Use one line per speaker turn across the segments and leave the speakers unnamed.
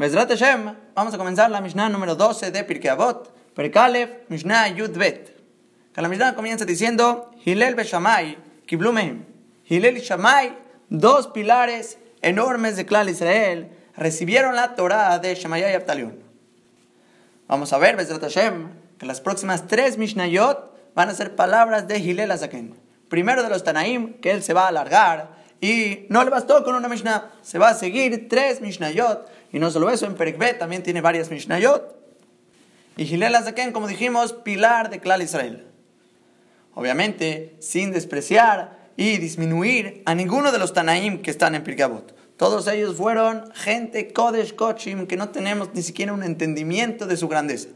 Bezrat Hashem, vamos a comenzar la Mishnah número 12 de Pirkei Avot, Perkalef, Mishnah Yud Bet. Que la Mishnah comienza diciendo, Hilel Beshamay, Kiblumehem. Hilel y Shamay, dos pilares enormes de Klal Israel, recibieron la Torah de Shemayah y Abtalion. Vamos a ver, Bezrat Hashem, que las próximas tres Mishnayot van a ser palabras de Hilel Azaken. Primero de los Tanaim, que él se va a alargar, y no le bastó con una Mishnah, se va a seguir tres Mishnayot, y no solo eso, en Perikbet también tiene varias Mishnayot. Y Hilel Azaken, como dijimos, pilar de Klal Israel. Obviamente, sin despreciar y disminuir a ninguno de los Tanaim que están en Pirkabot. Todos ellos fueron gente Kodesh Kochim que no tenemos ni siquiera un entendimiento de su grandeza.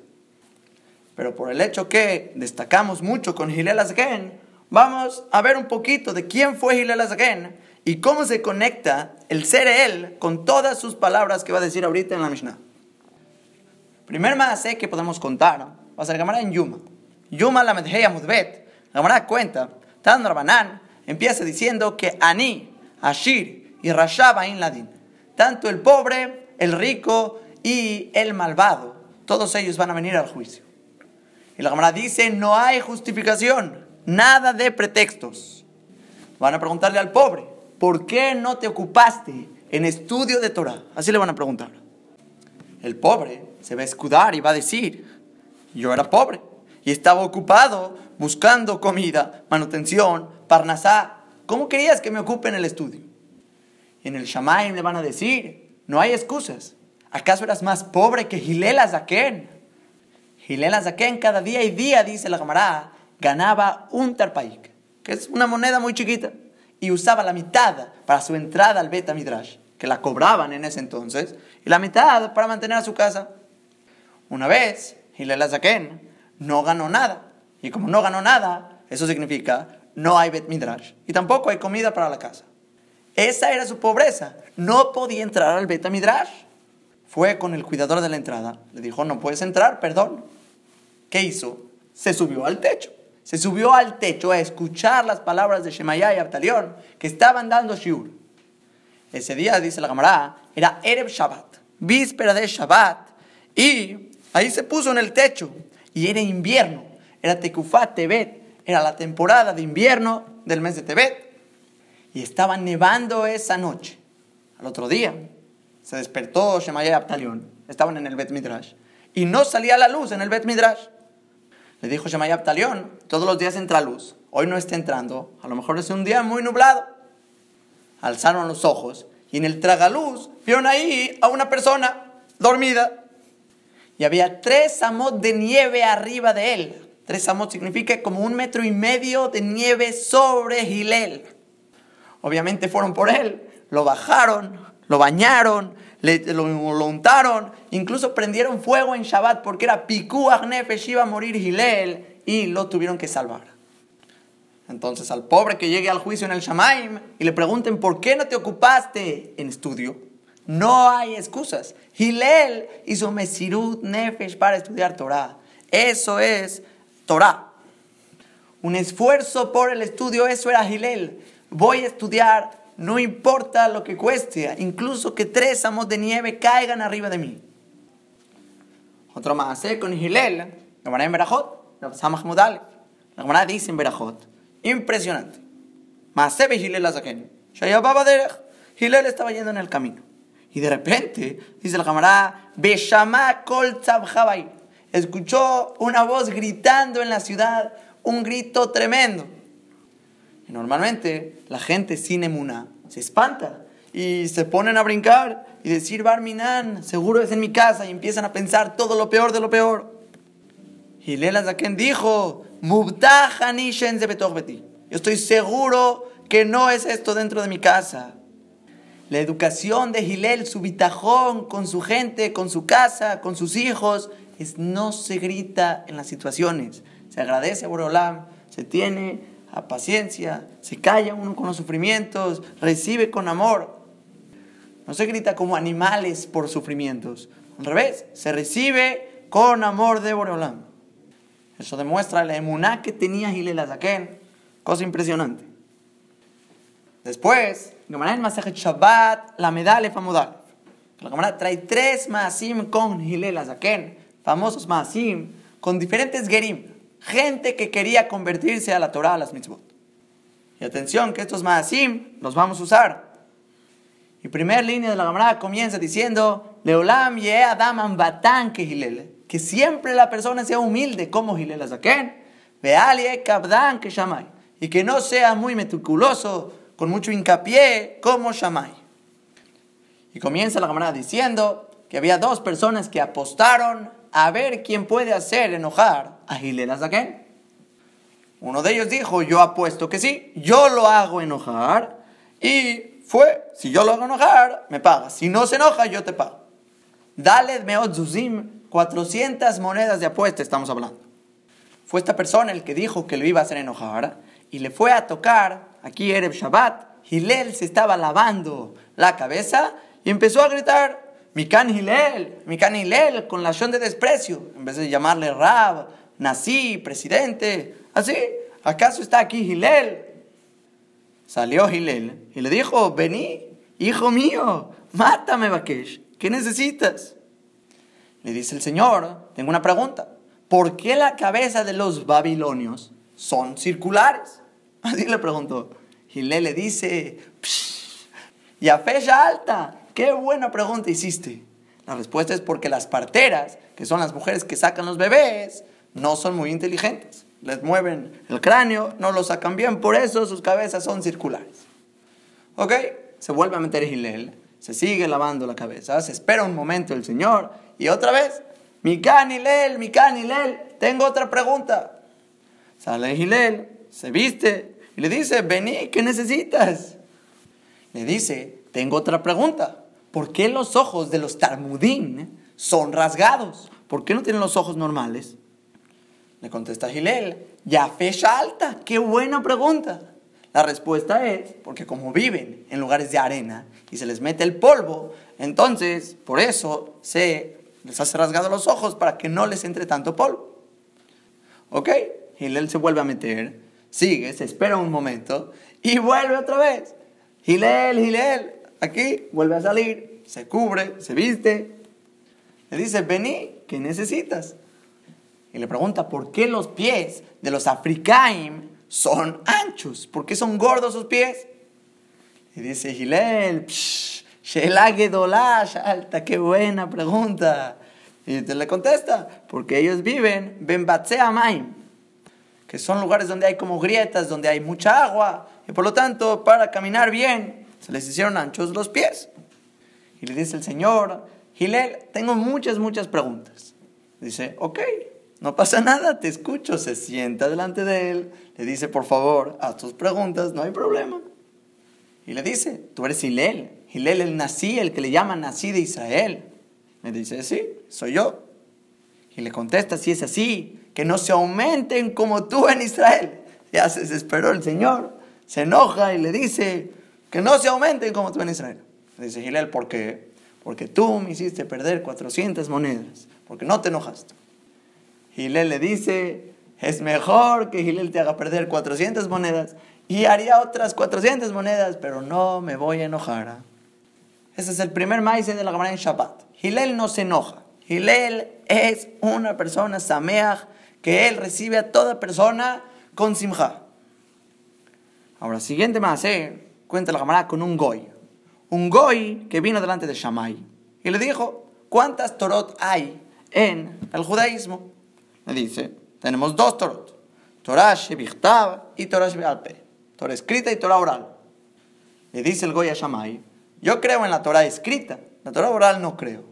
Pero por el hecho que destacamos mucho con Hilel Azaken, vamos a ver un poquito de quién fue Hilel Azaken y cómo se conecta el ser él con todas sus palabras que va a decir ahorita en la Mishnah. Primer más que podemos contar va a ser Gamara en Yuma. Yuma la Medheya Mudbet. Gamara cuenta, Tan Rabanan empieza diciendo que Ani, Ashir y Rashaba in Ladin, tanto el pobre, el rico y el malvado, todos ellos van a venir al juicio. Y la Gamara dice, no hay justificación, nada de pretextos. Van a preguntarle al pobre, ¿por qué no te ocupaste en estudio de Torah? Así le van a preguntar. El pobre se va a escudar y va a decir, yo era pobre y estaba ocupado buscando comida, manutención, parnasá. ¿Cómo querías que me ocupe en el estudio? En el Shamaim le van a decir, no hay excusas. ¿Acaso eras más pobre que Gilel Azaken? Gilel Azaken cada día y día, dice la camarada, ganaba un tarpaik, que es una moneda muy chiquita y usaba la mitad para su entrada al Beta Midrash, que la cobraban en ese entonces, y la mitad para mantener a su casa. Una vez, Hillel Azaken no ganó nada, y como no ganó nada, eso significa no hay Bet Midrash, y tampoco hay comida para la casa. Esa era su pobreza, no podía entrar al Beta Midrash. Fue con el cuidador de la entrada, le dijo, no puedes entrar, perdón. ¿Qué hizo? Se subió al techo se subió al techo a escuchar las palabras de Shemaya y Abtalión que estaban dando shiur. Ese día, dice la camarada, era Erev Shabbat, víspera de Shabbat, y ahí se puso en el techo, y era invierno, era Tekufat Tebet, era la temporada de invierno del mes de Tebet, y estaba nevando esa noche. Al otro día, se despertó Shemaya y Abtalión, estaban en el Bet Midrash, y no salía la luz en el Bet Midrash. Le dijo Shemaya Abtalión, todos los días entra luz, hoy no está entrando, a lo mejor es un día muy nublado. Alzaron los ojos y en el tragaluz vieron ahí a una persona dormida. Y había tres amot de nieve arriba de él. Tres amot significa como un metro y medio de nieve sobre Gilel. Obviamente fueron por él, lo bajaron, lo bañaron, lo, lo, untaron, incluso prendieron fuego en Shabbat porque era Piku Nefesh, iba a morir Gilel y lo tuvieron que salvar. Entonces al pobre que llegue al juicio en el Shamaim y le pregunten por qué no te ocupaste en estudio, no hay excusas. Gilel hizo Mesirut Nefesh para estudiar Torah. Eso es Torah. Un esfuerzo por el estudio, eso era Gilel. Voy a estudiar no importa lo que cueste, incluso que tres amos de nieve caigan arriba de mí. Otro más, ¿eh? con Gilel, la hermana en Berajot, la Samach Mudal, la dice en Berajot, impresionante. Ve Gilel la Gilel estaba yendo en el camino. Y de repente, dice la camarada, Beshama Kol Escuchó una voz gritando en la ciudad, un grito tremendo. Normalmente la gente sin emuna se espanta y se ponen a brincar y decir Barminan, seguro es en mi casa y empiezan a pensar todo lo peor de lo peor. Y Lela Zaken dijo, Yo estoy seguro que no es esto dentro de mi casa. La educación de Gilel, su bitajón con su gente, con su casa, con sus hijos, es no se grita en las situaciones. Se agradece a Borolam, se tiene a paciencia, se calla uno con los sufrimientos, recibe con amor. No se grita como animales por sufrimientos. Al revés, se recibe con amor de Boreolam. Eso demuestra la emuná que tenía Gilel Azaken. Cosa impresionante. Después, en Shabbat, la medalla famudal. La Gemara trae tres Maasim con Hilel Azaken, famosos Maasim, con diferentes Gerim, gente que quería convertirse a la Torah, a las mitzvot. Y atención, que estos Maasim los vamos a usar. Y primera línea de la Gemara comienza diciendo, Leolam ye Adam batan que Hilel, que siempre la persona sea humilde como Hilel Azaken, Vealie kabdan que Shamay, y que no sea muy meticuloso, con mucho hincapié como Shamay. Y comienza la Gemara diciendo que había dos personas que apostaron a ver quién puede hacer enojar a Hilel Azaken. Uno de ellos dijo, yo apuesto que sí, yo lo hago enojar y fue, si yo lo hago enojar, me paga. Si no se enoja, yo te pago. Dale meot zuzim, 400 monedas de apuesta estamos hablando. Fue esta persona el que dijo que lo iba a hacer enojar y le fue a tocar, aquí Ereb Shabbat, Hilel se estaba lavando la cabeza y empezó a gritar, Mikan Hilel, Mikan Hilel, con la acción de desprecio, en vez de llamarle Rab, Nací, presidente, así, ¿acaso está aquí Hilel? Salió Hilel y le dijo, vení, hijo mío, mátame, Bakesh, ¿qué necesitas? Le dice el Señor, tengo una pregunta, ¿por qué la cabeza de los babilonios son circulares? Así le preguntó. Hilel le dice, y a fecha alta, qué buena pregunta hiciste. La respuesta es porque las parteras, que son las mujeres que sacan los bebés, no son muy inteligentes. Les mueven el cráneo, no lo sacan bien, por eso sus cabezas son circulares. ¿Ok? Se vuelve a meter Hilel, se sigue lavando la cabeza, se espera un momento el Señor y otra vez, Mican Hilel, Mican Hilel, tengo otra pregunta. Sale Hilel, se viste y le dice, vení, ¿qué necesitas? Le dice, tengo otra pregunta. ¿Por qué los ojos de los Talmudín son rasgados? ¿Por qué no tienen los ojos normales? Le contesta Gilel, ya fecha alta, qué buena pregunta. La respuesta es porque como viven en lugares de arena y se les mete el polvo, entonces por eso se les hace rasgado los ojos para que no les entre tanto polvo. ¿Ok? Gilel se vuelve a meter, sigue, se espera un momento y vuelve otra vez. Gilel, Gilel, aquí vuelve a salir, se cubre, se viste. Le dice, vení, ¿qué necesitas? Y le pregunta, ¿por qué los pies de los africaim son anchos? ¿Por qué son gordos sus pies? Y dice Gilel, alta, qué buena pregunta. Y te le contesta, porque ellos viven Ben Maim, que son lugares donde hay como grietas, donde hay mucha agua, y por lo tanto, para caminar bien, se les hicieron anchos los pies. Y le dice el Señor, Gilel, tengo muchas, muchas preguntas. Dice, ok, no pasa nada, te escucho. Se sienta delante de él, le dice, por favor, haz tus preguntas, no hay problema. Y le dice, tú eres Hilel, Hilel el nací, el que le llaman nací de Israel. Le dice, sí, soy yo. Y le contesta, si es así, que no se aumenten como tú en Israel. Ya se desesperó el Señor, se enoja y le dice, que no se aumenten como tú en Israel. Le dice Hilel, ¿por qué? Porque tú me hiciste perder 400 monedas, porque no te enojaste. Gilel le dice, es mejor que Gilel te haga perder 400 monedas y haría otras 400 monedas, pero no me voy a enojar. Ese es el primer maíz de la Gemara en Shabbat. Gilel no se enoja. Gilel es una persona sameach que él recibe a toda persona con simja. Ahora, siguiente más, eh, cuenta la Gemara con un goy. Un goy que vino delante de Shammai y le dijo, ¿cuántas torot hay en el judaísmo? Le dice, tenemos dos Torot, Torah Shebichtav y Torah Shebialpe, Torah escrita y Torah oral. Le dice el Goya Shammai, yo creo en la Torah escrita, la Torah oral no creo.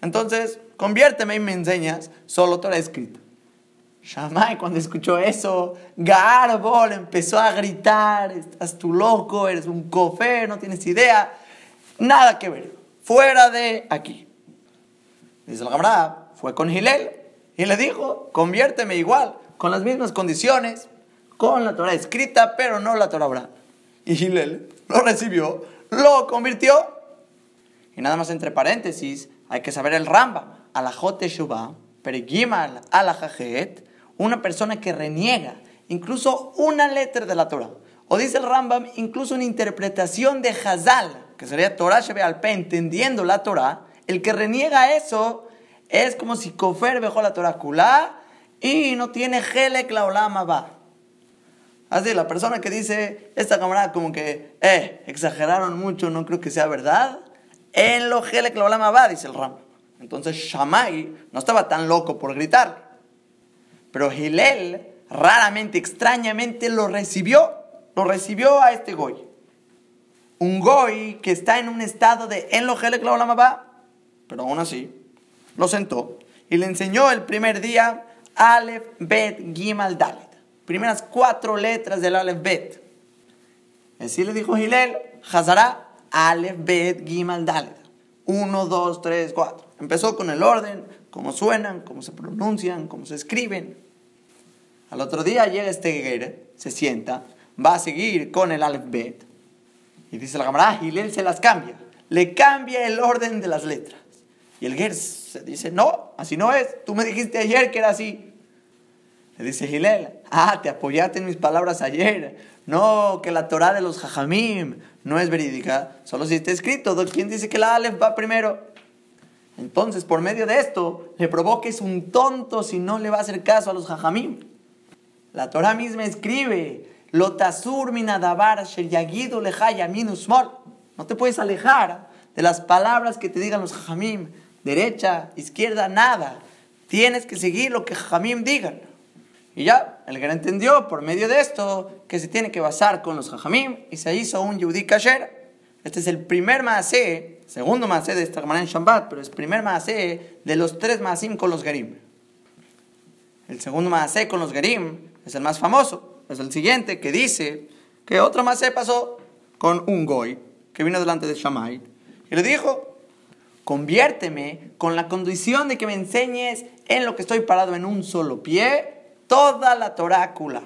Entonces, conviérteme y me enseñas solo Torah escrita. Shammai cuando escuchó eso, Garbol empezó a gritar, estás tú loco, eres un cofé, no tienes idea, nada que ver, fuera de aquí. Dice el camarada, fue con Gilel, y le dijo, conviérteme igual, con las mismas condiciones, con la Torah escrita, pero no la Torah oral. Y Hillel lo recibió, lo convirtió. Y nada más entre paréntesis, hay que saber el Rambam, Alajot Teshuvah, Perigimal Alajajet, una persona que reniega incluso una letra de la Torah. O dice el Rambam, incluso una interpretación de Hazal, que sería Torah Shebe Alpe, entendiendo la Torah, El que reniega eso es como si Kofer dejó la Torah y no tiene Helek la va. Así, la persona que dice, esta camarada como que, eh, exageraron mucho, no creo que sea verdad. En lo Helek la va, dice el Ram. Entonces Shammai no estaba tan loco por gritar. Pero Hillel raramente, extrañamente lo recibió. Lo recibió a este Goy. Un Goy que está en un estado de en lo Helek la va. Pero aún así, lo sentó y le enseñó el primer día Aleph, Bet, Gimal, Dalet. Primeras cuatro letras del Aleph, Bet. Así le dijo Hillel, Hazara, Aleph, Bet, Gimal, Dalet. Uno, dos, tres, cuatro. Empezó con el orden, cómo suenan, cómo se pronuncian, cómo se escriben. Al otro día llega este Ger, se sienta, va a seguir con el Aleph, Bet. Y dice la camarada, Hillel se las cambia. Le cambia el orden de las letras. Y el Ger se dice, no, así no es. Tú me dijiste ayer que era así. Le dice Gilel, ah, te apoyaste en mis palabras ayer. No, que la Torah de los Jajamim no es verídica. Solo si está escrito, ¿quién dice que la Aleph va primero? Entonces, por medio de esto, le provoques un tonto si no le va a hacer caso a los Jajamim. La Torah misma escribe, Lotasur minadabar No te puedes alejar de las palabras que te digan los Jajamim derecha, izquierda, nada. Tienes que seguir lo que Jamim digan. Y ya, el gran entendió por medio de esto que se tiene que basar con los Jajamim y se hizo un Yudí Kasher. Este es el primer Maaseh, segundo Maaseh de esta manera en Shabbat, pero es el primer Maaseh de los tres Maasim con los Gerim. El segundo Maaseh con los Gerim es el más famoso, es el siguiente que dice que otro Maaseh pasó con un Goy que vino delante de Shammai y le dijo, conviérteme con la condición de que me enseñes en lo que estoy parado en un solo pie, toda la torácula.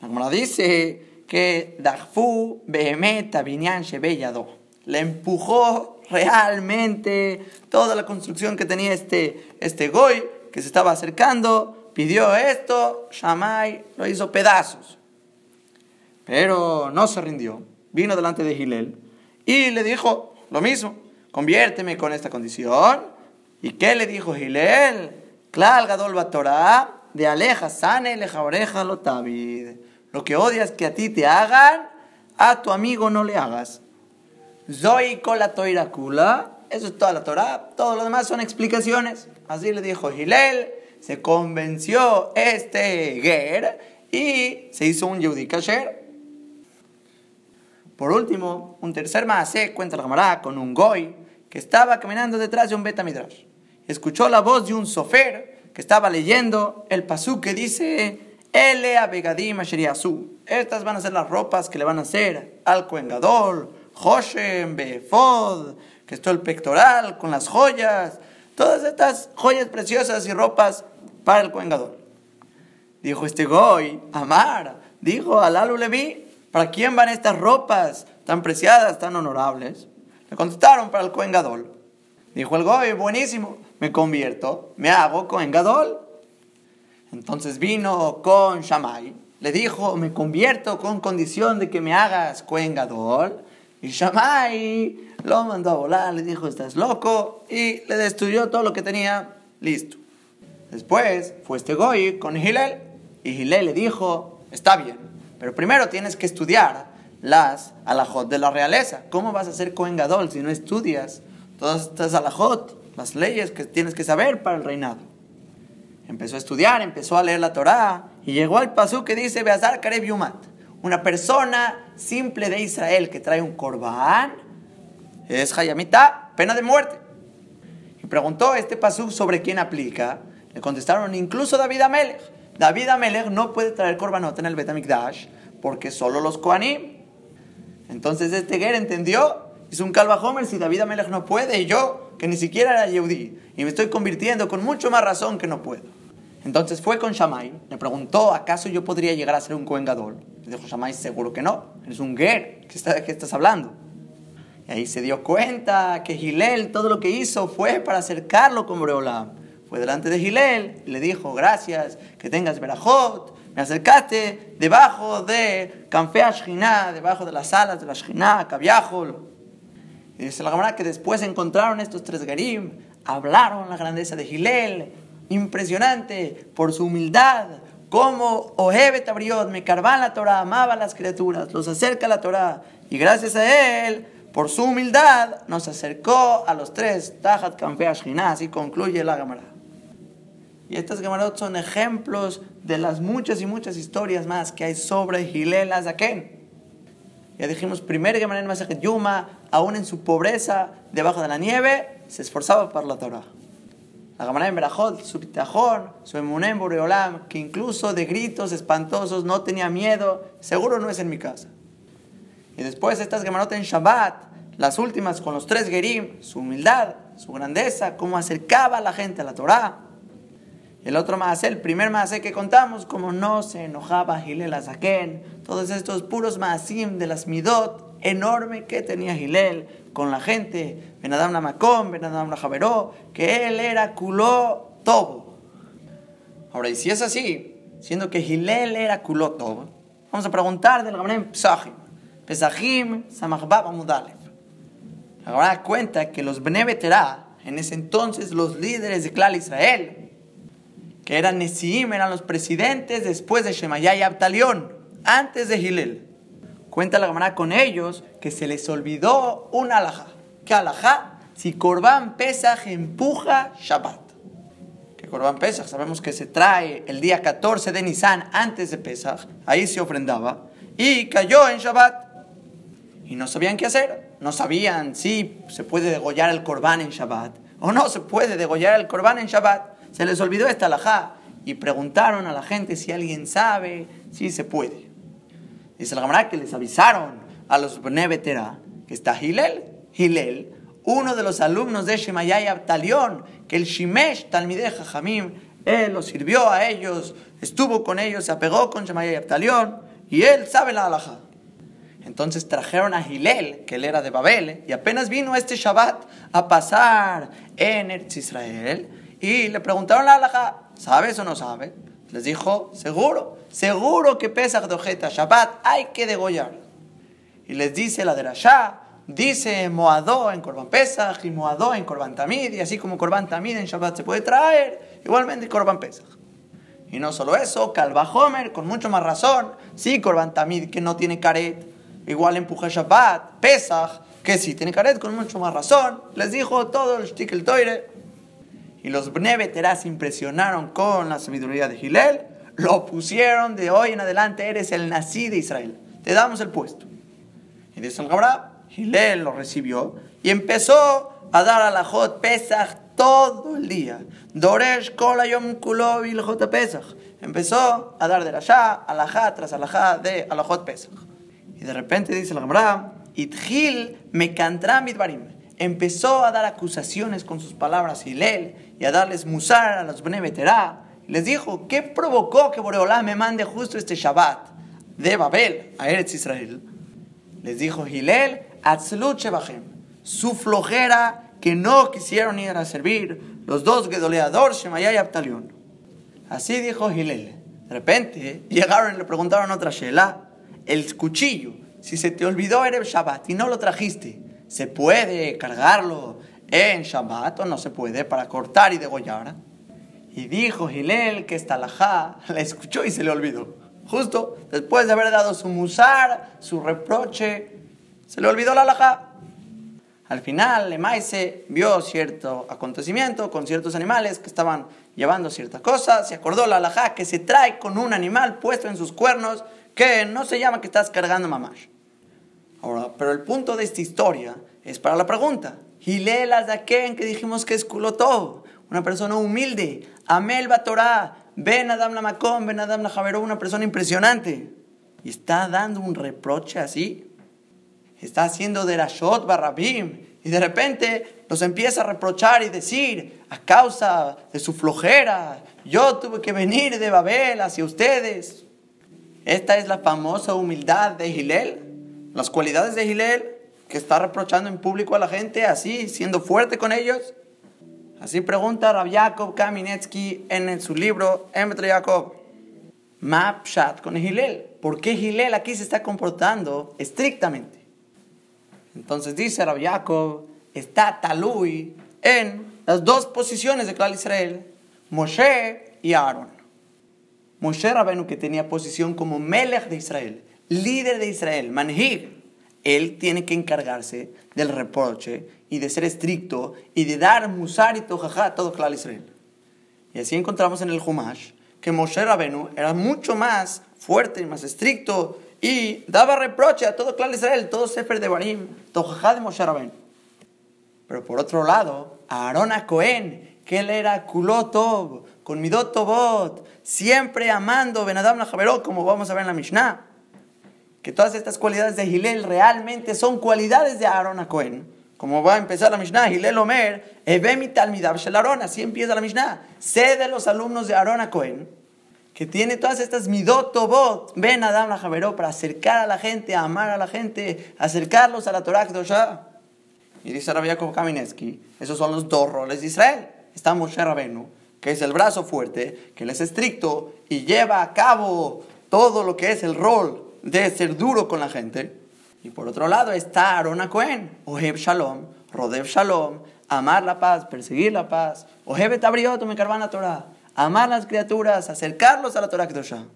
La dice que Dagfu Behemeta Binyan Shebeyado le empujó realmente toda la construcción que tenía este, este Goy que se estaba acercando, pidió esto, Shammai lo hizo pedazos. Pero no se rindió, vino delante de Gilel y le dijo lo mismo conviérteme con esta condición. ¿Y qué le dijo Gilel? Clal Gadol Torah, de aleja sane leja oreja lo. Lo que odias que a ti te hagan, a tu amigo no le hagas. Zoy la kula, eso es toda la Torah, todo lo demás son explicaciones. Así le dijo Gilel, se convenció este Ger y se hizo un Yehudi Kasher. Por último, un tercer Maasé cuenta la camarada con un Goy que estaba caminando detrás de un Betamidrash. Escuchó la voz de un sofer que estaba leyendo el pasú que dice, Ele abegadim asheriasu. Estas van a ser las ropas que le van a hacer al Coengador, Hoshem, Befod, que es el pectoral con las joyas, todas estas joyas preciosas y ropas para el Coengador. Dijo este Goy, Amar, dijo al Alu Levi, ¿para quién van estas ropas tan preciadas, tan honorables? Le contestaron para el Cohen Gadol. Dijo el Goy, buenísimo, me convierto, me hago Cohen Gadol. Entonces vino con Shammai, le dijo, me convierto con condición de que me hagas Cohen Gadol. Y Shammai lo mandó a volar, le dijo, estás loco, y le destruyó todo lo que tenía, listo. Después fue este Goy con Hillel, y Hillel le dijo, está bien, pero primero tienes que estudiar las alajot de la realeza. ¿Cómo vas a ser Cohen Gadol si no estudias todas estas alajot, las leyes que tienes que saber para el reinado? Empezó a estudiar, empezó a leer la Torá y llegó al pasú que dice Beazar Kareb Yumat. Una persona simple de Israel que trae un corbán es Hayamita, pena de muerte. Y preguntó este pasú sobre quién aplica. Le contestaron incluso David Amelech. David Amelech no puede traer corbanot en el Betamikdash porque solo los Koanim entonces este Ger entendió, hizo un calva Homer, si David Amelech no puede, y yo, que ni siquiera era Yehudi, y me estoy convirtiendo con mucho más razón que no puedo. Entonces fue con Shammai, le preguntó, ¿acaso yo podría llegar a ser un Cohen Le dijo Shammai, seguro que no, eres un Ger, ¿qué, ¿qué estás hablando? Y ahí se dio cuenta que Gilel todo lo que hizo fue para acercarlo con Boreolam. Fue delante de Gilel y le dijo, gracias, que tengas verajot, me acercaste debajo de Canfea Shina, debajo de las alas de la Shina, Kaviahol. Y dice la Gemara que después encontraron estos tres Gerim, hablaron la grandeza de Gilel, impresionante por su humildad, como Ohebet abrió, me carvan la Torah, amaba a las criaturas, los acerca a la Torah, y gracias a él, por su humildad, nos acercó a los tres, Tajat Kanfea Así concluye la Gemara. Y estas Gemarot son ejemplos de las muchas y muchas historias más que hay sobre Gilel Azaken. Ya dijimos, primer Gemara en Masajet Yuma, aún en su pobreza, debajo de la nieve, se esforzaba por la Torah. La Gemara en Berajot, su pitajón, su emunem Boreolam, que incluso de gritos espantosos no tenía miedo, seguro no es en mi casa. Y después estas Gemarot en Shabbat, las últimas con los tres Gerim, su humildad, su grandeza, cómo acercaba a la gente a la Torah. El otro más, el primer más que contamos, como no se enojaba Gilel Azaken, todos estos puros maasim de las midot enorme que tenía Gilel con la gente, Benadam Namakom, Benadam Javeró, que él era culó todo. Ahora, y si es así, siendo que Gilel era culó todo, vamos a preguntar del Gabriel Pesachim. Pesachim, Samachbab Amudalev. Ahora cuenta que los Bene en ese entonces los líderes de Clal Israel, eran Nesiim, eran los presidentes después de Shemayah y Abtalión, antes de Gilel. Cuenta la Gemara con ellos que se les olvidó un alajá. ¿Qué alajá? Si Corban Pesach empuja Shabbat. Que Corban Pesach sabemos que se trae el día 14 de Nisan antes de Pesach, ahí se ofrendaba, y cayó en Shabbat. Y no sabían qué hacer. No sabían si se puede degollar el Corban en Shabbat o no se puede degollar el Corban en Shabbat. Se les olvidó esta alajá y preguntaron a la gente si alguien sabe si se puede. Dice la Gemara que les avisaron a los Bnei que está Hilel, Hilel, uno de los alumnos de Shemayay Abtalión, que el Shimesh Talmideh Jajamim, él los sirvió a ellos, estuvo con ellos, se apegó con Shemayay Abtalión, y él sabe la alajá. Entonces trajeron a Hilel, que él era de Babel, y apenas vino este Shabbat a pasar en Eretz Israel, y le preguntaron a la ¿sabes o no sabes? Les dijo, seguro, seguro que Pesach de Ojeta, Shabbat, hay que degollar. Y les dice la de Rasha, dice Moadó en Corban Pesach y Moadó en Corban Tamid, y así como Corban Tamid en Shabbat se puede traer, igualmente Corban Pesach. Y no solo eso, Calva Homer, con mucho más razón, sí, Corban Tamid que no tiene caret, igual empuja Shabbat, Pesach, que sí tiene caret, con mucho más razón, les dijo todo el Shtikel Toire. Y los se impresionaron con la sabiduría de Gilel, lo pusieron de hoy en adelante, eres el nací de Israel, te damos el puesto. Y dice el Gabra, Gilel lo recibió y empezó a dar a la Jot Pesach todo el día. Doresh Kola Yom Kulo Pesach. Empezó a dar de la Shah, a la Ja, tras a la Ja de a la Jot Pesach. Y de repente dice el Gabra, Itgil me mitbarim empezó a dar acusaciones con sus palabras Hilel y a darles musar a los Bnei Les dijo, ¿qué provocó que Boreolá me mande justo este Shabbat de Babel a Eretz Israel? Les dijo Hilel, Atzlut su flojera que no quisieron ir a servir los dos Gedoleador, Shemayah y Abtalión. Así dijo Hilel. De repente llegaron y le preguntaron otra Shelah, el cuchillo, si se te olvidó Erev Shabbat y no lo trajiste, ¿Se puede cargarlo en Shabbat o no se puede para cortar y degollar? Y dijo Gilel que esta alajá la escuchó y se le olvidó. Justo después de haber dado su musar, su reproche, se le olvidó la alajá. Al final, Lemaise vio cierto acontecimiento con ciertos animales que estaban llevando ciertas cosas. Se acordó la alajá que se trae con un animal puesto en sus cuernos que no se llama que estás cargando mamash. Ahora, pero el punto de esta historia es para la pregunta. Hilel Azaken, que dijimos que es todo, una persona humilde, Amel Batorá, Ben Adam Namakom, Ben Adam Najaveró, una persona impresionante. Y está dando un reproche así. Está haciendo de Rashot Barrabim. Y de repente nos empieza a reprochar y decir, a causa de su flojera, yo tuve que venir de Babel hacia ustedes. Esta es la famosa humildad de Hilel. Las cualidades de Gilel, que está reprochando en público a la gente, así, siendo fuerte con ellos. Así pregunta Rab Yaakov Kaminetsky en su libro Emetro Yaakov. Mapshat con Gilel. ¿Por qué Gilel aquí se está comportando estrictamente? Entonces dice Rabbi Yaakov, está Talui en las dos posiciones de Clal Israel, Moshe y Aarón. Moshe Rabenu que tenía posición como Melech de Israel, líder de Israel, Manhig, él tiene que encargarse del reproche y de ser estricto y de dar musar y tojajá a todo Clal Israel. Y así encontramos en el Humash que Moshe Rabenu era mucho más fuerte y más estricto y daba reproche a todo Clal Israel, todo Sefer de Barim, tojajá de Moshe Rabenu. Pero por otro lado, Aarón a Cohen, que él era kulotov, con midot tobot, siempre amando Benadam la como vamos a ver en la Mishnah que todas estas cualidades de Gilel realmente son cualidades de Aarón a Cohen. Como va a empezar la Mishnah, Gilel Omer, Ebemi Talmidab Shel Aarón, así empieza la Mishnah. Sé de los alumnos de Aarón a Cohen, que tiene todas estas midot tobot, ven Adam la Javeró, para acercar a la gente, a amar a la gente, acercarlos a la Torah Kedoshah. Y dice Rabbi Yaakov Kamineski, esos son los dos roles de Israel. Está Moshe Rabenu, que es el brazo fuerte, que él es estricto y lleva a cabo todo lo que es el rol de ser duro con la gente. Y por otro lado está Aaron Cohen, Oheb Shalom, Rodev Shalom, amar la paz, perseguir la paz, Oheb Tabriot, me la Torah, amar las criaturas, acercarlos a la Torah Kedoshah.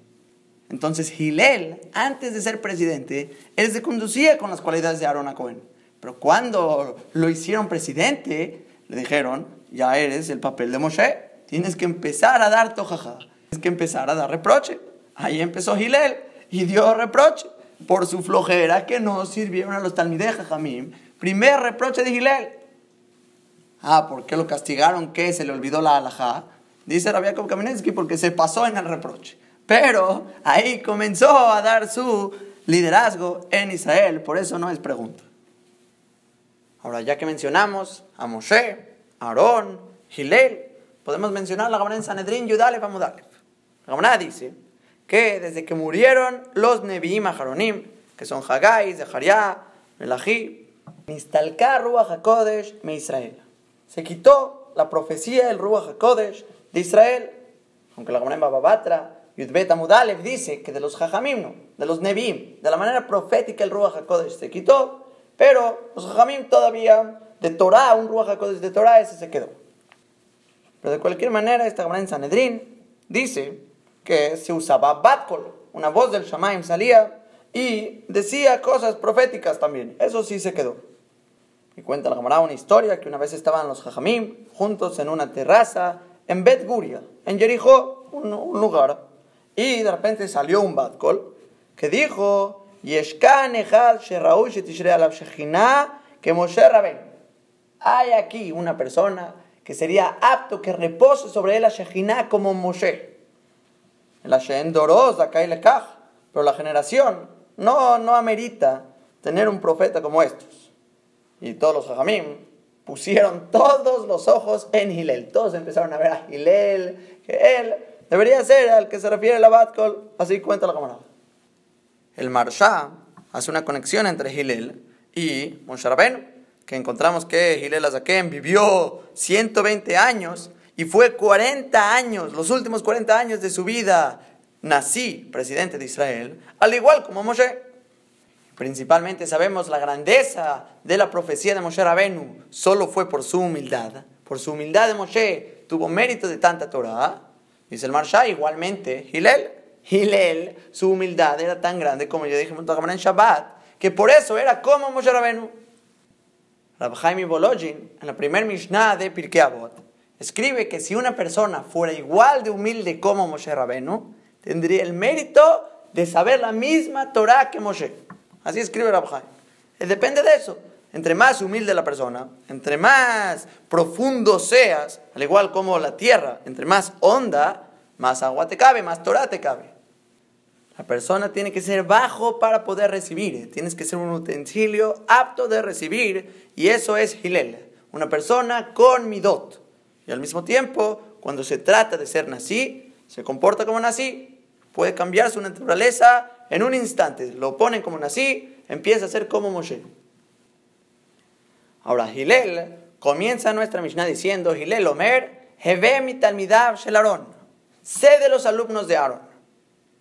Entonces Gilel, antes de ser presidente, él se conducía con las cualidades de Aaron Cohen. Pero cuando lo hicieron presidente, le dijeron, ya eres el papel de Moshe, tienes que empezar a dar tojaja, tienes que empezar a dar reproche. Ahí empezó Gilel y dio reproche por su flojera que no sirvieron a los talmidejas Jamim. Primer reproche de Gilel. Ah, ¿por qué lo castigaron? ¿Qué? ¿Se le olvidó la alajá? Dice Rabiakov Kamenetsky porque se pasó en el reproche. Pero ahí comenzó a dar su liderazgo en Israel, por eso no es pregunta. Ahora, ya que mencionamos a Moshe, Aarón, Gilel, podemos mencionar la Gabriel en Sanedrín, Yudale, Amudalev. La Gabriel dice que desde que murieron los Nevi'im Aharonim, que son Hagai, Zechariah, Melachi, Nistalka Ruach HaKodesh me Israel. Se quitó la profecía del Ruach HaKodesh de Israel, aunque la Gemara Babatra, Yudbet Amudalev dice que de los Jajamim, no, de los Nevi'im, de la manera profética el Ruach HaKodesh se quitó, pero los Jajamim todavía, de Torah, un Ruach HaKodesh de Torah, ese se quedó. Pero de cualquier manera, esta Gemara en Sanedrín dice que se usaba Batkol, una voz del Shamaim salía y decía cosas proféticas también. Eso sí se quedó. Y cuenta la camarada una historia que una vez estaban los Jajamim juntos en una terraza en Bet Guria, en Jericó, un, lugar. Y de repente salió un Batkol que dijo: que Moshe Raben. Hay aquí una persona que sería apto que repose sobre él la Shekhinah como Moshe la pero la generación no, no amerita tener un profeta como estos. Y todos los hajamim pusieron todos los ojos en Gilel. Todos empezaron a ver a Gilel, que él debería ser al que se refiere la Batkol. Así cuenta la camarada. El Marsha hace una conexión entre Gilel y Moshe que encontramos que Gilel Azaken vivió 120 años y fue 40 años, los últimos 40 años de su vida, nací presidente de Israel, al igual como Moshe. Principalmente sabemos la grandeza de la profecía de Moshe Rabenu, solo fue por su humildad. Por su humildad de Moshe tuvo mérito de tanta Torah. Dice el Marsha, igualmente, Hillel. Hillel, su humildad era tan grande como yo dije en Shabbat, que por eso era como Moshe Rabenu. Rabbi Jaime Bolojin, en la primer Mishnah de Pirkei Avot, escribe que si una persona fuera igual de humilde como Moshe Rabenu, tendría el mérito de saber la misma Torah que Moshe. Así escribe Rabjai. Eh, depende de eso. Entre más humilde la persona, entre más profundo seas, al igual como la tierra, entre más honda, más agua te cabe, más Torah te cabe. La persona tiene que ser bajo para poder recibir. Tienes que ser un utensilio apto de recibir. Y eso es Hilel. Una persona con midot. Y al mismo tiempo, cuando se trata de ser nací, se comporta como nací, puede cambiar su naturaleza en un instante. Lo ponen como nací, empieza a ser como Moshe. Ahora, Hilel comienza nuestra Mishnah diciendo, Hilel Omer, Heve talmidav shel Sé de los alumnos de Aaron.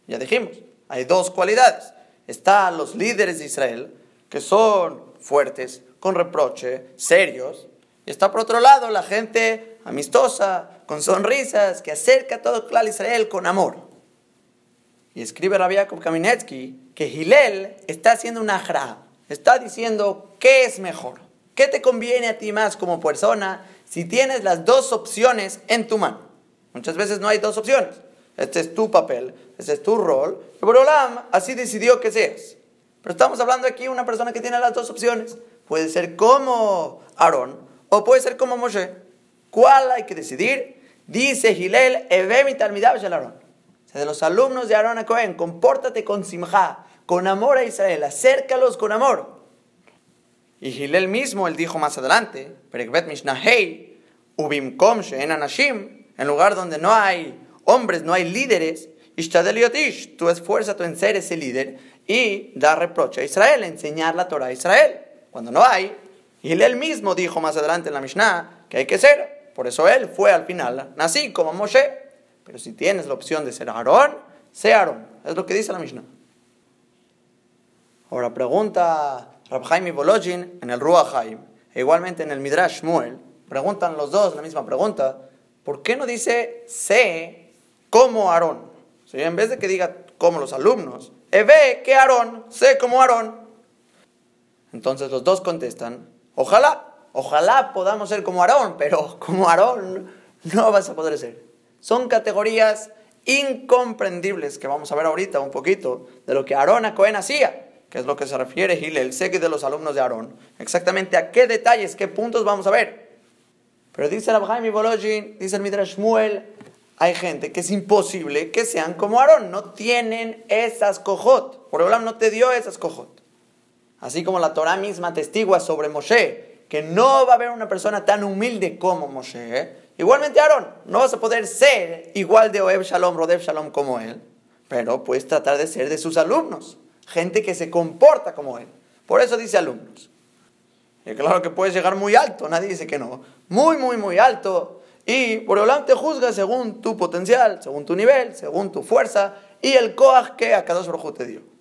Ya dijimos, hay dos cualidades. Están los líderes de Israel, que son fuertes, con reproche, serios. Y está por otro lado la gente amistosa, con sonrisas, que acerca a todo Clal Israel con amor. Y escribe Rabbi Yaakov Kaminetsky que Hillel está haciendo una ajra, está diciendo qué es mejor, qué te conviene a ti más como persona si tienes las dos opciones en tu mano. Muchas veces no hay dos opciones. Este es tu papel, este es tu rol. Y Borolam así decidió que seas. Pero estamos hablando aquí de una persona que tiene las dos opciones. Puede ser como Aarón o puede ser como Moshe. ¿Cuál hay que decidir? Dice Gilel, Talmidav Aarón. De los alumnos de Aarón a Cohen, compórtate con simja, con amor a Israel, acércalos con amor. Y Gilel mismo, él dijo más adelante, Anashim, en lugar donde no hay hombres, no hay líderes, Ishtadel Yotish, tú esfuérzate en ser ese líder y dar reproche a Israel, enseñar la Torah a Israel. Cuando no hay, y él mismo dijo más adelante en la Mishnah que hay que ser. Por eso él fue al final, nací como Moshe. Pero si tienes la opción de ser Aarón, sé Aarón. Es lo que dice la Mishnah. Ahora pregunta Rabhaim y Bolojin en el Ruach Haim, e igualmente en el Midrash Shmuel, preguntan los dos la misma pregunta, ¿por qué no dice sé como Aarón? O sea, en vez de que diga como los alumnos, ve que Aarón, sé como Aarón. Entonces los dos contestan, ojalá, ojalá podamos ser como Aarón, pero como Aarón no vas a poder ser. Son categorías incomprendibles que vamos a ver ahorita un poquito de lo que Aarón a Cohen hacía, que es lo que se refiere Gilel, el seque de los alumnos de Aarón. Exactamente a qué detalles, qué puntos vamos a ver. Pero dice el y Bolojin, dice el Midrash Shmuel, hay gente que es imposible que sean como Aarón, no tienen esas cojot. Por ejemplo, no te dio esas cojot. Así como la Torah misma testigua sobre Moshe, que no va a haber una persona tan humilde como Moshe. Igualmente Aarón, no vas a poder ser igual de Oeb Shalom, Rodev Shalom como él, pero puedes tratar de ser de sus alumnos, gente que se comporta como él. Por eso dice alumnos. Y claro que puedes llegar muy alto, nadie dice que no. Muy, muy, muy alto. Y por Boreolam te juzga según tu potencial, según tu nivel, según tu fuerza y el koach que a cada te dio.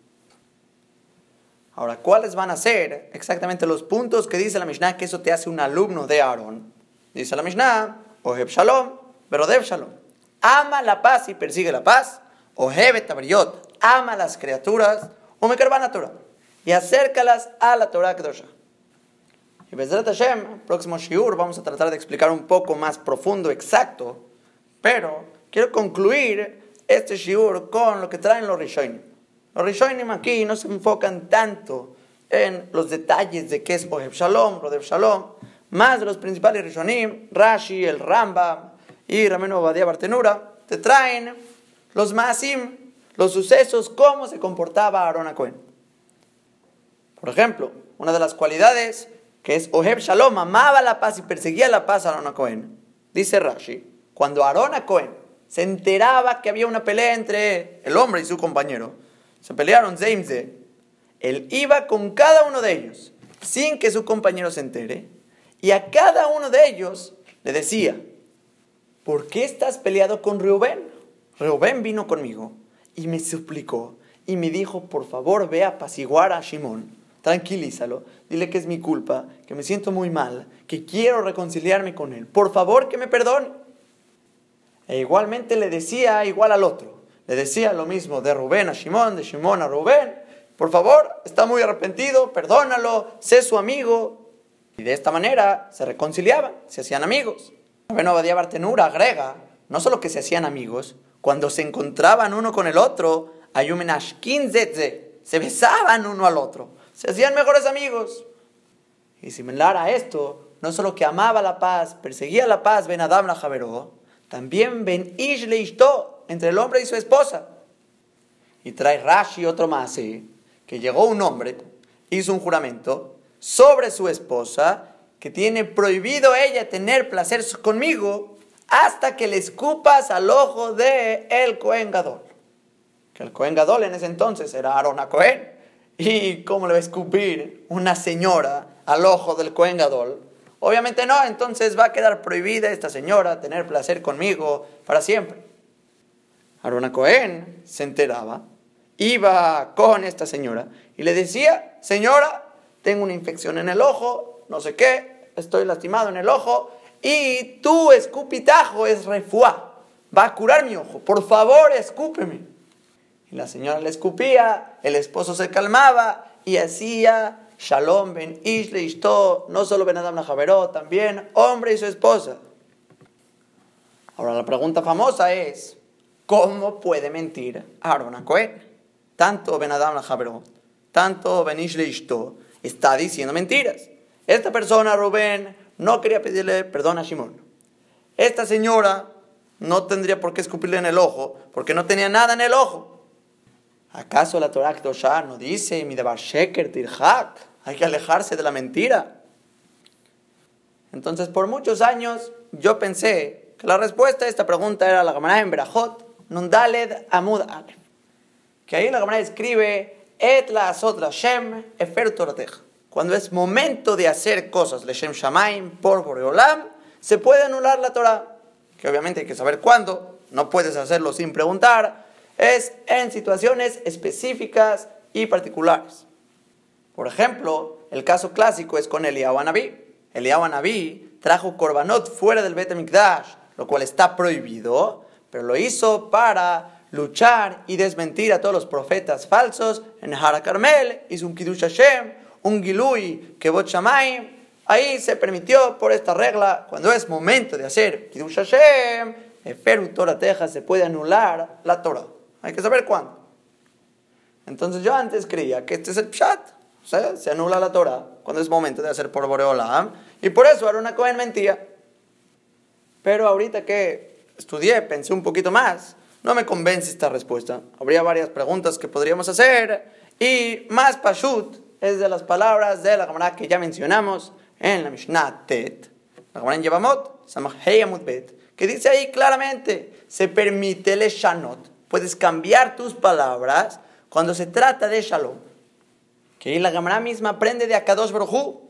Ahora, ¿cuáles van a ser exactamente los puntos que dice la Mishnah que eso te hace un alumno de Aarón? Dice la Mishnah, Oheb Shalom, Verodev Shalom. Ama la paz y persigue la paz. Oheb Tabriot, ama las criaturas. O Mekarban Torah. Y acércalas a la Torah Kedosha. Y Bezrat Hashem, próximo Shiur, vamos a tratar de explicar un poco más profundo, exacto. Pero quiero concluir este Shiur con lo que traen los Rishonim. Los Rishonim aquí no se enfocan tanto en los detalles de qué es Oheb Shalom, Rodev Shalom, más de los principales Rishonim, Rashi, el Rambam y Rameno Badia Bartenura, te traen los Masim, los sucesos, cómo se comportaba Aaron Cohen. Por ejemplo, una de las cualidades que es Oheb Shalom, amaba la paz y perseguía la paz a Aaron Cohen. Dice Rashi, cuando Aaron Cohen se enteraba que había una pelea entre el hombre y su compañero, se pelearon Zeimze, él iba con cada uno de ellos, sin que su compañero se entere, y a cada uno de ellos le decía, ¿por qué estás peleado con Reubén? Reubén vino conmigo y me suplicó y me dijo, por favor, ve a apaciguar a Shimón, tranquilízalo, dile que es mi culpa, que me siento muy mal, que quiero reconciliarme con él, por favor que me perdone. E igualmente le decía igual al otro, le decía lo mismo de Rubén a Shimón, de Shimón a Rubén, por favor, está muy arrepentido, perdónalo, sé su amigo, y de esta manera se reconciliaban, se hacían amigos. Bueno, Badía Bartenura agrega, no solo que se hacían amigos, cuando se encontraban uno con el otro, se besaban uno al otro, se hacían mejores amigos. Y similar a esto, no solo que amaba la paz, perseguía la paz, Ben Adam la Javeró, también Ben Ish le entre el hombre y su esposa. Y trae Rashi otro más, que llegó un hombre, hizo un juramento sobre su esposa, que tiene prohibido ella tener placer conmigo hasta que le escupas al ojo de el Cohen Gadol. Que el Cohen Gadol en ese entonces era Arona Cohen. ¿Y cómo le va a escupir una señora al ojo del Cohen Gadol? Obviamente no, entonces va a quedar prohibida esta señora tener placer conmigo para siempre. Arona Cohen se enteraba, iba con esta señora y le decía, señora, tengo una infección en el ojo, no sé qué, estoy lastimado en el ojo, y tu escupitajo es refuá, va a curar mi ojo, por favor escúpeme. Y la señora le escupía, el esposo se calmaba y hacía Shalom ben Ish le no solo ben Adam también hombre y su esposa. Ahora la pregunta famosa es, ¿cómo puede mentir Aaron Cohen? Tanto ben Adam Javeró, tanto ben Ish le está diciendo mentiras. Esta persona, Rubén, no quería pedirle perdón a Shimon. Esta señora no tendría por qué escupirle en el ojo, porque no tenía nada en el ojo. ¿Acaso la Torah Kedoshah no dice, mi sheker tirhak? Hay que alejarse de la mentira. Entonces, por muchos años, yo pensé que la respuesta a esta pregunta era la Gemara en Berajot, Nundaled Amud Alef. Que ahí la Gemara escribe, Et la asot la Shem efer Cuando es momento de hacer cosas, le Shamaim, por Boreolam, se puede anular la Torah. Que obviamente hay que saber cuándo, no puedes hacerlo sin preguntar. Es en situaciones específicas y particulares. Por ejemplo, el caso clásico es con Eliyahu Anabí. Eliyahu Anabí trajo korbanot fuera del Bet Mikdash, lo cual está prohibido, pero lo hizo para luchar y desmentir a todos los profetas falsos en Hara Carmel, hizo un Kiddush Hashem, un Gilui, Kebot Shamayim. Ahí se permitió por esta regla, cuando es momento de hacer Kiddush Hashem, Eferu Torah Teja se puede anular la Torah. Hay que saber cuándo. Entonces yo antes creía que este es el Pshat se anula la Torah cuando es momento de hacer por Boreolam. Y por eso una Cohen mentía. Pero ahorita que estudié, pensé un poquito más, no me convence esta respuesta. Habría varias preguntas que podríamos hacer. Y más Pashut es de las palabras de la Gemara que ya mencionamos en la Mishnah Tet. La Gemara en Yevamot, que dice ahí claramente, se permite el Shanot. Puedes cambiar tus palabras cuando se trata de Shalom que la Gemara misma aprende de Akadosh Brojú.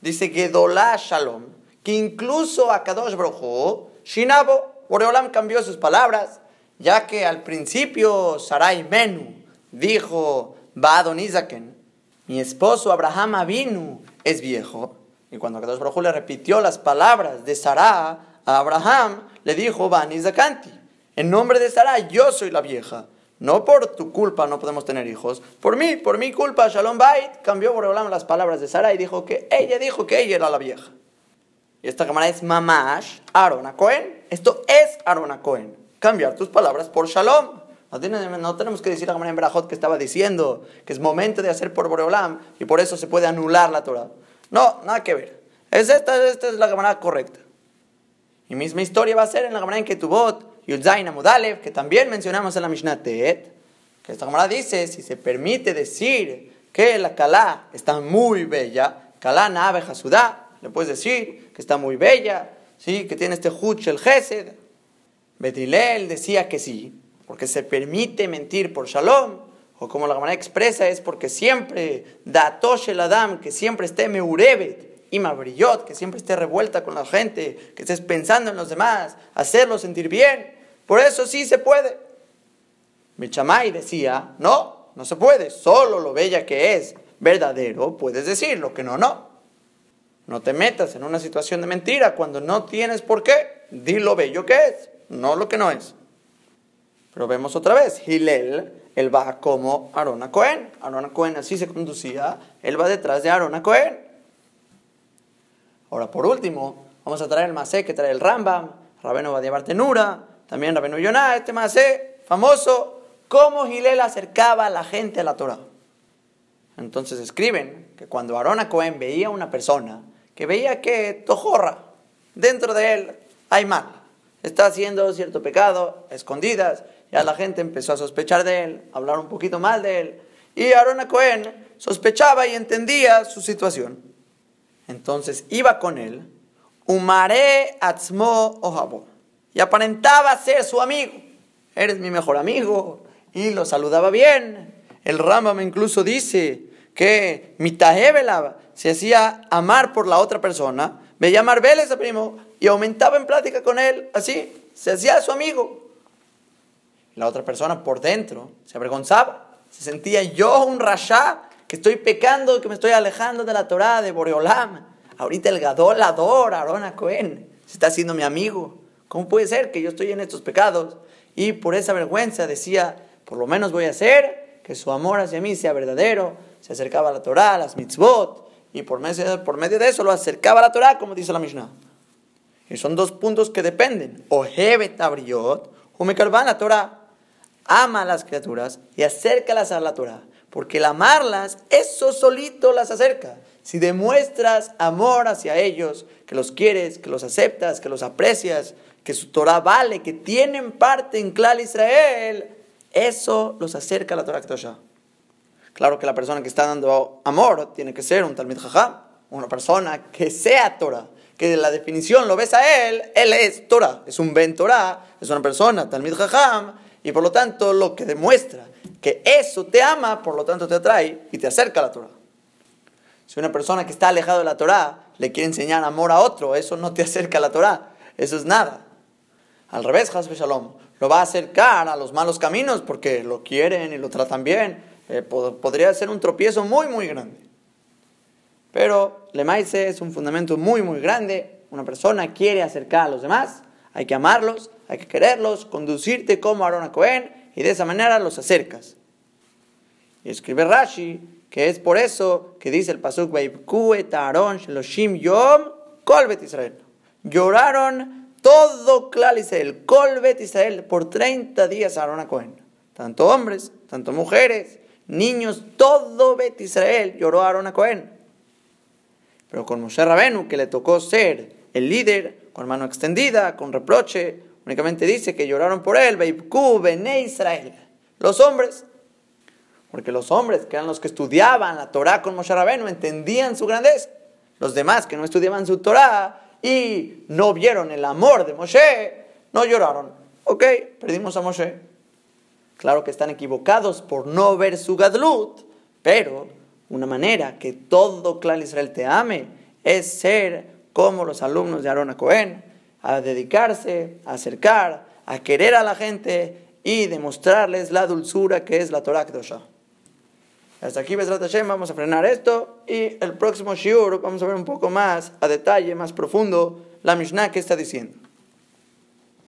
Dice que Dolá Shalom, que incluso Akadosh Brojú, Shinabo, Boreolam cambió sus palabras, ya que al principio Sarai Menu dijo, Badon Isaken, mi esposo Abraham Avinu es viejo. Y cuando Akadosh Brojú le repitió las palabras de Sarah a Abraham, le dijo, Van Isakanti, en nombre de Sarah yo soy la vieja. No por tu culpa no podemos tener hijos. Por mí, por mi culpa, Shalom Bait cambió Boreolam las palabras de Sara y dijo que ella dijo que ella era la vieja. Esta cámara es Mamash Arona Cohen. Esto es Arona Cohen. Cambiar tus palabras por Shalom. No, tenemos que decir la en Berajot que estaba diciendo que es momento de hacer por Boreolam y por eso se puede anular la Torah. No, nada que ver. Es esta, esta es la cámara correcta. Y misma historia va a ser en la cámara en Ketubot Yudzain Amudalev, que también mencionamos en la Mishnah Tet, que esta cámara dice, si se permite decir que la Kalá está muy bella, Kalá Nave Hasudá, le puedes decir que está muy bella, ¿sí? que tiene este Huch el Gesed. Betilel decía que sí, porque se permite mentir por Shalom, o como la cámara expresa es porque siempre da el Adam, que siempre esté Meurevet, y Mabrillot, que siempre esté revuelta con la gente, que estés pensando en los demás, hacerlo sentir bien. Por eso sí se puede. Michamay decía, no, no se puede, solo lo bella que es verdadero puedes decir, lo que no, no. No te metas en una situación de mentira cuando no tienes por qué. Di lo bello que es, no lo que no es. Pero vemos otra vez, Hillel, él va como Arona Cohen. Arona Cohen así se conducía, él va detrás de Arona Cohen. Ahora, por último, vamos a traer el Masé que trae el Rambam, Rabeno va a también Rabenu Yonah, este Masé, famoso, cómo Gilel acercaba a la gente a la Torah. Entonces escriben que cuando Arona Cohen veía a una persona que veía que tojorra, dentro de él hay mal, está haciendo cierto pecado, escondidas, ya la gente empezó a sospechar de él, a hablar un poquito mal de él, y Arona Cohen sospechaba y entendía su situación. Entonces iba con él, Umare Atzmo Ohabo y aparentaba ser su amigo. Eres mi mejor amigo. Y lo saludaba bien. El Rambam incluso dice que Mitahebelab se hacía amar por la otra persona, veía a ese primo y aumentaba en plática con él, así, se hacía su amigo. La otra persona por dentro se avergonzaba, se sentía yo un rasha que estoy pecando, que me estoy alejando de la Torah, de Boreolam. Ahorita el Gadol adora a Cohen, se está haciendo mi amigo. ¿Cómo puede ser que yo estoy en estos pecados? Y por esa vergüenza decía, por lo menos voy a hacer que su amor hacia mí sea verdadero. Se acercaba a la Torah, a las mitzvot, y por medio, de eso lo acercaba a la Torah, como dice la Mishnah. Y son dos puntos que dependen. O tabriot, me la Torah. Ama a las criaturas y acércalas a la Torah. Porque el amarlas, eso solito las acerca. Si demuestras amor hacia ellos, que los quieres, que los aceptas, que los aprecias, que su Torah vale, que tienen parte en Clal Israel, eso los acerca a la Torah Kedoshah. Claro que la persona que está dando amor tiene que ser un Talmid Jajam, una persona que sea Torah, que de la definición lo ves a él, él es Torah, es un Ben Torah, es una persona Talmid Jajam, y por lo tanto lo que demuestra que eso te ama, por lo tanto te atrae y te acerca a la Torah. Si una persona que está alejado de la Torah le quiere enseñar amor a otro, eso no te acerca a la Torah, eso es nada. Al revés, Hasbe Shalom, lo va a acercar a los malos caminos porque lo quieren y lo tratan bien. Eh, podría ser un tropiezo muy, muy grande. Pero Lemaise es un fundamento muy, muy grande. Una persona quiere acercar a los demás, hay que amarlos, hay que quererlos, conducirte como Aaron Cohen y de esa manera los acercas. Y escribe Rashi que es por eso que dice el pasuk Aaron Sheloshim Yom Kolbet Israel. Lloraron todo Klal Kolbet Israel, por 30 días a Aaron Cohen. Tanto hombres, tanto mujeres, niños, todo Bet Israel lloró a Aaron Cohen. Pero con Moshe Rabenu, que le tocó ser el líder, con mano extendida, con reproche, únicamente dice que lloraron por él, Beibku, Israel, los hombres. Porque los hombres, que eran los que estudiaban la Torah con Moshe Rabenu, entendían su grandeza. Los demás que no estudiaban su Torah y no vieron el amor de Moshe, no lloraron. Ok, perdimos a Moshe. Claro que están equivocados por no ver su Gadlut, pero una manera que todo clan Israel te ame es ser como los alumnos de Aarón a Cohen, a dedicarse, a acercar, a querer a la gente y demostrarles la dulzura que es la Torah Kedoshah. Hasta aquí, Besrat Hashem, vamos a frenar esto y el próximo Shiur vamos a ver un poco más a detalle, más profundo, la Mishnah que está diciendo.